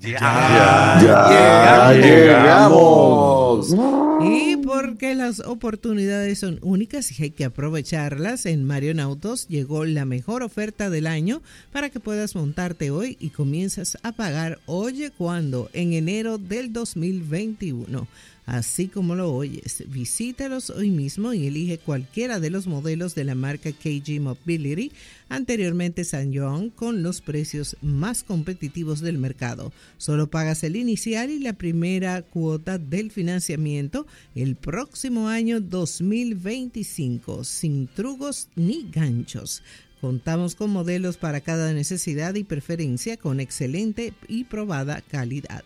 Ya, ya, llegamos. Y porque las oportunidades son únicas y hay que aprovecharlas, en Marion Autos llegó la mejor oferta del año para que puedas montarte hoy y comienzas a pagar, oye, cuando, en enero del 2021 así como lo oyes. Visítalos hoy mismo y elige cualquiera de los modelos de la marca KG Mobility, anteriormente San Joan, con los precios más competitivos del mercado. Solo pagas el inicial y la primera cuota del financiamiento el próximo año 2025, sin trugos ni ganchos. Contamos con modelos para cada necesidad y preferencia con excelente y probada calidad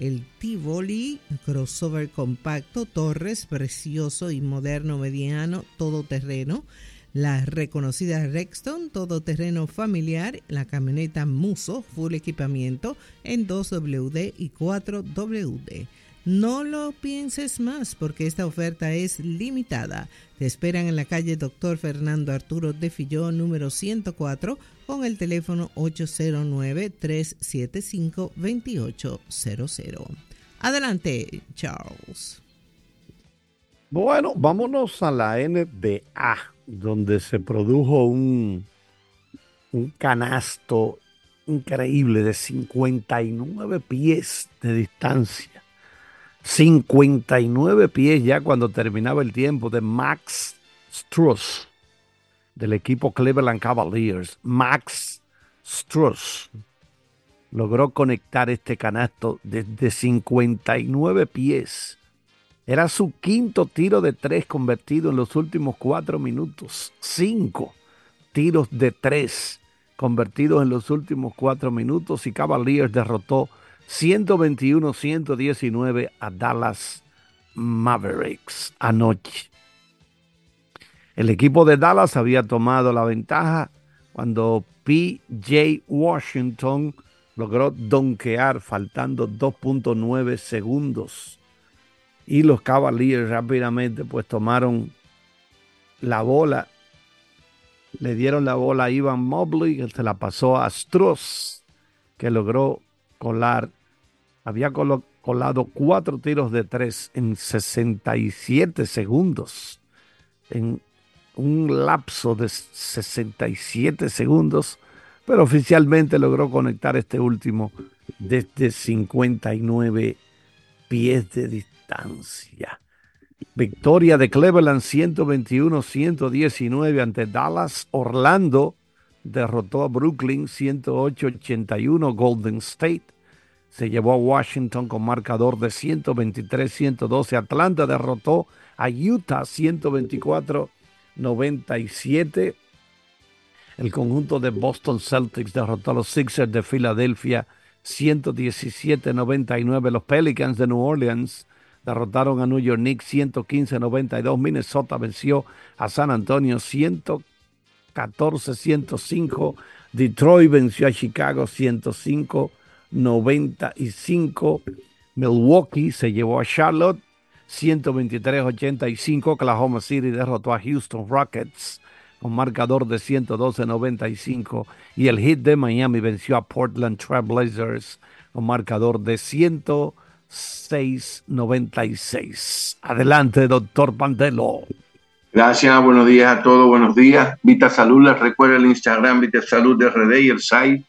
el Tivoli crossover compacto Torres, precioso y moderno mediano, todoterreno, la reconocida Rexton, todoterreno familiar, la camioneta Muso, full equipamiento en 2WD y 4WD. No lo pienses más porque esta oferta es limitada. Te esperan en la calle Doctor Fernando Arturo de Filló, número 104, con el teléfono 809-375-2800. Adelante, Charles. Bueno, vámonos a la NBA, donde se produjo un, un canasto increíble de 59 pies de distancia 59 pies ya cuando terminaba el tiempo de Max Struss del equipo Cleveland Cavaliers. Max Struss logró conectar este canasto desde 59 pies. Era su quinto tiro de tres convertido en los últimos cuatro minutos. Cinco tiros de tres convertidos en los últimos cuatro minutos y Cavaliers derrotó 121-119 a Dallas Mavericks anoche. El equipo de Dallas había tomado la ventaja cuando PJ Washington logró donkear faltando 2.9 segundos. Y los Cavaliers rápidamente pues tomaron la bola, le dieron la bola a Ivan Mobley, que se la pasó a Strauss, que logró colar había colado cuatro tiros de tres en 67 segundos. En un lapso de 67 segundos, pero oficialmente logró conectar este último desde 59 pies de distancia. Victoria de Cleveland 121-119 ante Dallas. Orlando derrotó a Brooklyn 108-81 Golden State se llevó a Washington con marcador de 123-112. Atlanta derrotó a Utah 124-97. El conjunto de Boston Celtics derrotó a los Sixers de Filadelfia 117-99. Los Pelicans de New Orleans derrotaron a New York Knicks 115-92. Minnesota venció a San Antonio 114-105. Detroit venció a Chicago 105 95. Milwaukee se llevó a Charlotte 123-85. Oklahoma City derrotó a Houston Rockets con marcador de 112-95. Y el hit de Miami venció a Portland Trailblazers con marcador de 106-96. Adelante, doctor Pandelo. Gracias, buenos días a todos, buenos días. Vita Salud, les recuerda el Instagram Vita Salud de RD y el site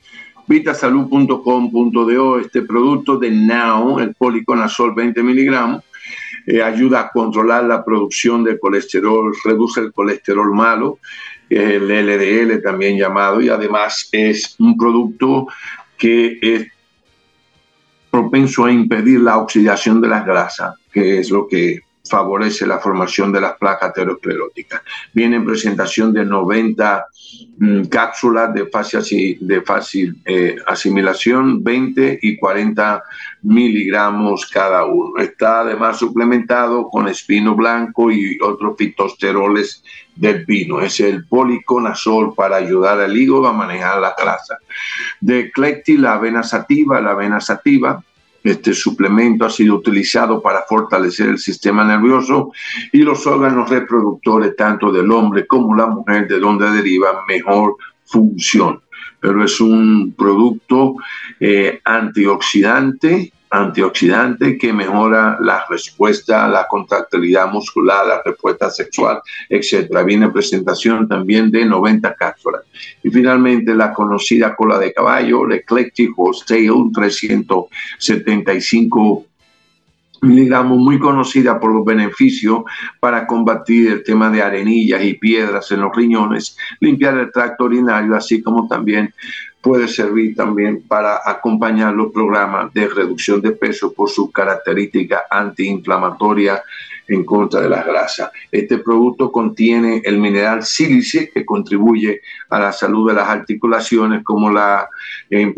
vitasalud.com.do, este producto de Now, el policonazol 20 miligramos, eh, ayuda a controlar la producción de colesterol, reduce el colesterol malo, el LDL también llamado, y además es un producto que es propenso a impedir la oxidación de las grasas, que es lo que favorece la formación de las placas ateroscleróticas. Viene en presentación de 90 mm, cápsulas de fácil, eh, asimilación, 20 y 40 miligramos cada uno. Está además suplementado con espino blanco y otros fitosteroles del vino. Es el policonazol para ayudar al hígado a manejar la grasa. De Clecti, la avena sativa, la avena sativa este suplemento ha sido utilizado para fortalecer el sistema nervioso y los órganos reproductores tanto del hombre como la mujer, de donde deriva mejor función. Pero es un producto eh, antioxidante antioxidante que mejora la respuesta, la contractilidad muscular, la respuesta sexual, etc. Viene presentación también de 90 cápsulas. Y finalmente la conocida cola de caballo, el Eclectic Tail, 375 miligramos, muy conocida por los beneficios para combatir el tema de arenillas y piedras en los riñones, limpiar el tracto urinario, así como también puede servir también para acompañar los programas de reducción de peso por su característica antiinflamatoria en contra de las grasas. Este producto contiene el mineral sílice que contribuye a la salud de las articulaciones como la en,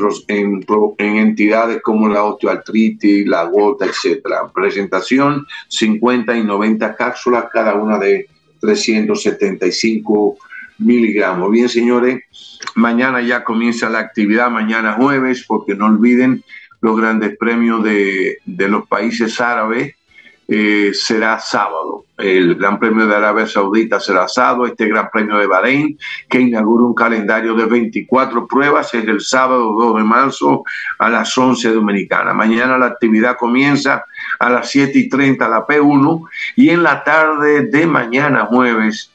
entidades como la osteoartritis, la gota, etcétera. Presentación 50 y 90 cápsulas, cada una de 375 miligramos. Bien, señores, mañana ya comienza la actividad, mañana jueves, porque no olviden los grandes premios de, los países árabes. Eh, será sábado. El Gran Premio de Arabia Saudita será sábado. Este Gran Premio de Bahrein, que inaugura un calendario de 24 pruebas, es el sábado 2 de marzo a las 11 dominicanas. Mañana la actividad comienza a las 7 y 30 la P1 y en la tarde de mañana jueves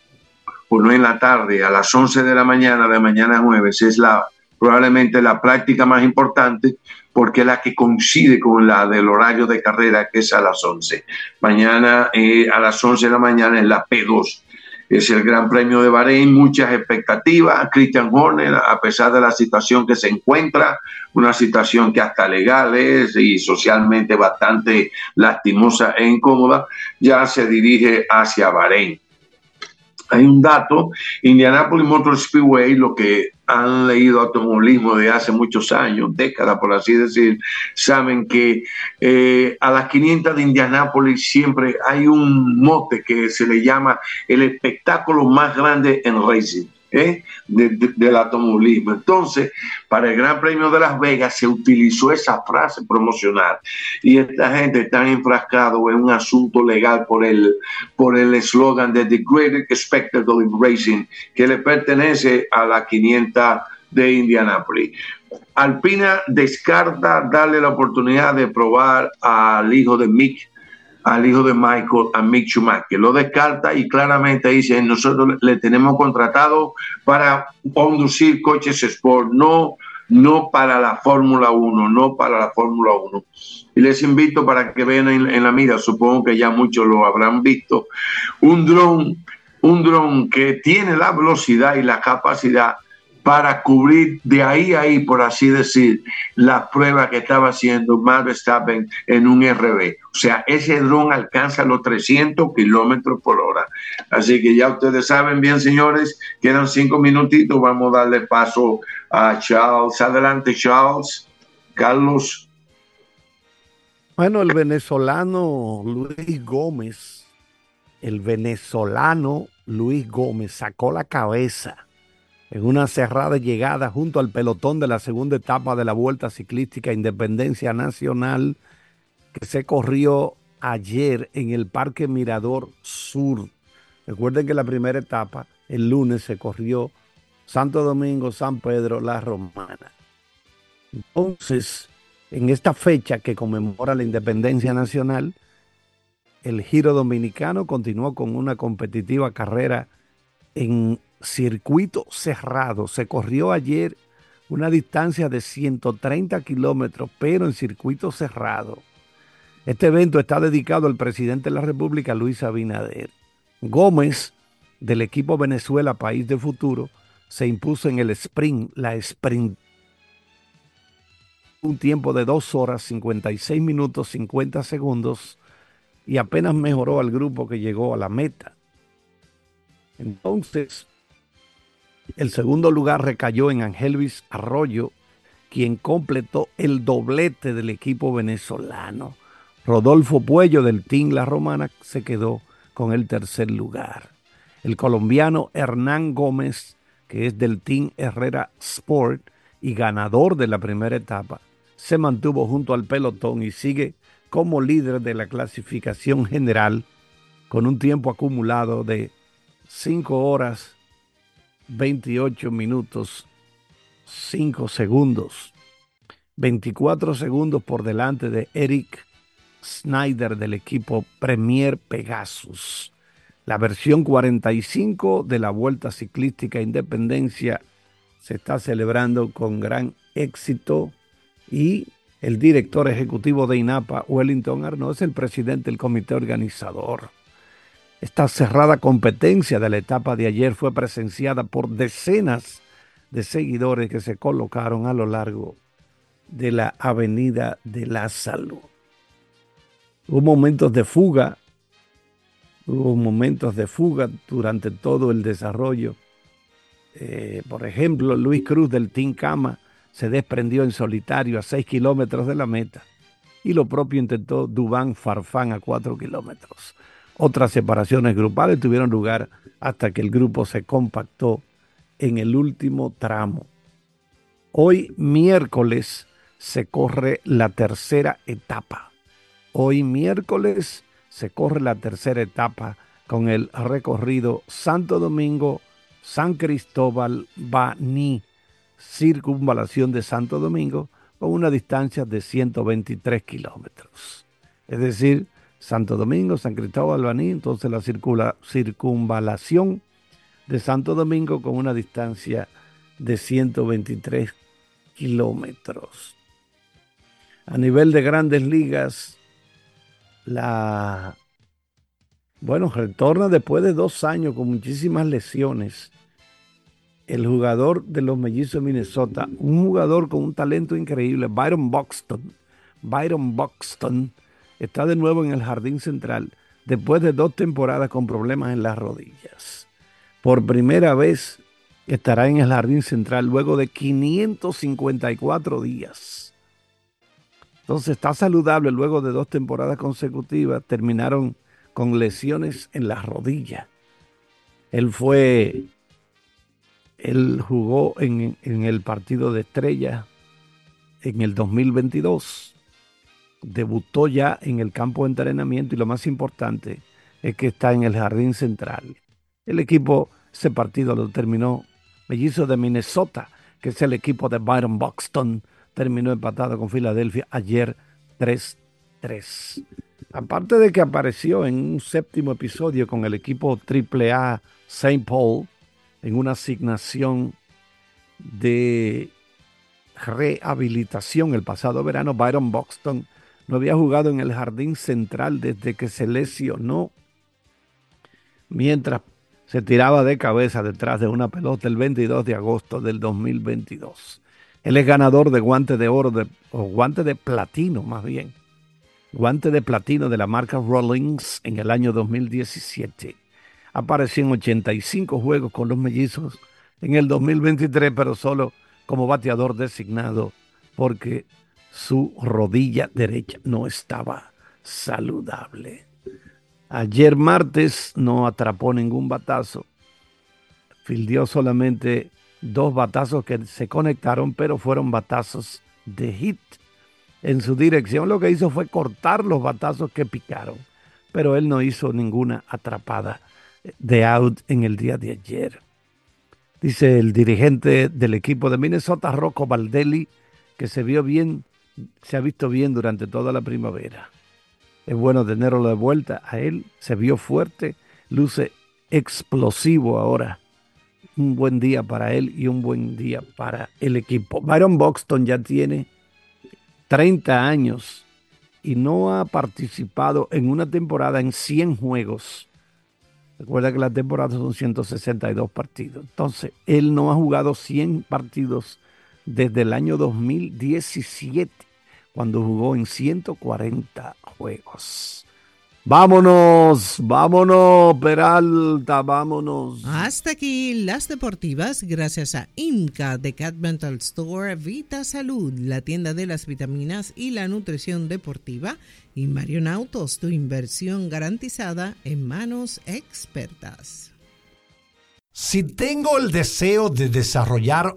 o no en la tarde, a las 11 de la mañana de mañana jueves, es la probablemente la práctica más importante porque es la que coincide con la del horario de carrera que es a las 11. Mañana eh, a las 11 de la mañana es la P2. Es el Gran Premio de Bahrein, muchas expectativas. Christian Horner, a pesar de la situación que se encuentra, una situación que hasta legal es y socialmente bastante lastimosa e incómoda, ya se dirige hacia Bahrein hay un dato, Indianapolis Motor Speedway, lo que han leído automovilismo de hace muchos años, décadas por así decir, saben que eh, a las 500 de Indianapolis siempre hay un mote que se le llama el espectáculo más grande en racing. ¿Eh? del automovilismo. Entonces, para el Gran Premio de Las Vegas se utilizó esa frase promocional y esta gente está enfrascado en un asunto legal por el por el eslogan de The Great Spectacle in Racing que le pertenece a la 500 de Indianapolis. Alpina descarta darle la oportunidad de probar al hijo de Mick al hijo de Michael, a Mick Schumacher. Lo descarta y claramente dice, nosotros le tenemos contratado para conducir coches Sport, no, no para la Fórmula 1, no para la Fórmula 1. Y les invito para que vean en, la mira, supongo que ya muchos lo habrán visto, un dron, un dron que tiene la velocidad y la capacidad para cubrir de ahí a ahí, por así decir, la prueba que estaba haciendo Max Verstappen en un RB. O sea, ese dron alcanza los 300 kilómetros por hora. Así que ya ustedes saben bien, señores, quedan cinco minutitos. Vamos a darle paso a Charles. Adelante, Charles. Carlos. Bueno, el venezolano Luis Gómez, el venezolano Luis Gómez sacó la cabeza en una cerrada llegada junto al pelotón de la segunda etapa de la Vuelta Ciclística Independencia Nacional que se corrió ayer en el Parque Mirador Sur. Recuerden que la primera etapa, el lunes, se corrió Santo Domingo, San Pedro, La Romana. Entonces, en esta fecha que conmemora la independencia nacional, el Giro Dominicano continuó con una competitiva carrera en circuito cerrado. Se corrió ayer una distancia de 130 kilómetros, pero en circuito cerrado. Este evento está dedicado al presidente de la República, Luis Abinader. Gómez, del equipo Venezuela País de Futuro, se impuso en el sprint, la sprint. Un tiempo de 2 horas 56 minutos 50 segundos y apenas mejoró al grupo que llegó a la meta. Entonces, el segundo lugar recayó en Angelvis Arroyo, quien completó el doblete del equipo venezolano. Rodolfo Puello del Team La Romana se quedó con el tercer lugar. El colombiano Hernán Gómez, que es del Team Herrera Sport y ganador de la primera etapa, se mantuvo junto al pelotón y sigue como líder de la clasificación general con un tiempo acumulado de 5 horas 28 minutos 5 segundos. 24 segundos por delante de Eric Snyder del equipo Premier Pegasus. La versión 45 de la Vuelta Ciclística Independencia se está celebrando con gran éxito y el director ejecutivo de INAPA, Wellington Arnaud, es el presidente del comité organizador. Esta cerrada competencia de la etapa de ayer fue presenciada por decenas de seguidores que se colocaron a lo largo de la Avenida de la Salud. Hubo momentos de fuga, hubo momentos de fuga durante todo el desarrollo. Eh, por ejemplo, Luis Cruz del Team Cama se desprendió en solitario a 6 kilómetros de la meta y lo propio intentó Dubán Farfán a 4 kilómetros. Otras separaciones grupales tuvieron lugar hasta que el grupo se compactó en el último tramo. Hoy miércoles se corre la tercera etapa. Hoy miércoles se corre la tercera etapa con el recorrido Santo Domingo, San Cristóbal, Baní, circunvalación de Santo Domingo, con una distancia de 123 kilómetros. Es decir, Santo Domingo, San Cristóbal, Baní, entonces la circunvalación de Santo Domingo con una distancia de 123 kilómetros. A nivel de grandes ligas, la... Bueno, retorna después de dos años con muchísimas lesiones. El jugador de los mellizos de Minnesota, un jugador con un talento increíble, Byron Buxton. Byron Buxton está de nuevo en el jardín central después de dos temporadas con problemas en las rodillas. Por primera vez estará en el jardín central luego de 554 días. Entonces está saludable luego de dos temporadas consecutivas. Terminaron con lesiones en las rodillas. Él fue, él jugó en, en el partido de estrella en el 2022 debutó ya en el campo de entrenamiento y lo más importante es que está en el jardín central. El equipo, ese partido lo terminó Mellizo de Minnesota, que es el equipo de Byron Buxton, terminó empatado con Filadelfia ayer 3-3. Aparte de que apareció en un séptimo episodio con el equipo AAA St. Paul en una asignación de rehabilitación el pasado verano, Byron Buxton no había jugado en el jardín central desde que se lesionó, mientras se tiraba de cabeza detrás de una pelota el 22 de agosto del 2022. Él es ganador de guante de oro, o guante de platino más bien, guante de platino de la marca Rollins en el año 2017. Apareció en 85 juegos con los mellizos en el 2023, pero solo como bateador designado porque su rodilla derecha no estaba saludable. Ayer martes no atrapó ningún batazo. Fildió solamente dos batazos que se conectaron, pero fueron batazos de hit en su dirección. Lo que hizo fue cortar los batazos que picaron, pero él no hizo ninguna atrapada de out en el día de ayer. Dice el dirigente del equipo de Minnesota, Rocco Valdelli, que se vio bien se ha visto bien durante toda la primavera. Es bueno tenerlo de vuelta a él. Se vio fuerte, luce explosivo ahora. Un buen día para él y un buen día para el equipo. Byron Buxton ya tiene 30 años y no ha participado en una temporada en 100 juegos. Recuerda que la temporada son 162 partidos. Entonces, él no ha jugado 100 partidos desde el año 2017 cuando jugó en 140 juegos. Vámonos, vámonos, Peralta, vámonos. Hasta aquí las deportivas, gracias a IMCA de Cat Mental Store, Vita Salud, la tienda de las vitaminas y la nutrición deportiva, y Marion Autos, tu inversión garantizada en manos expertas. Si tengo el deseo de desarrollar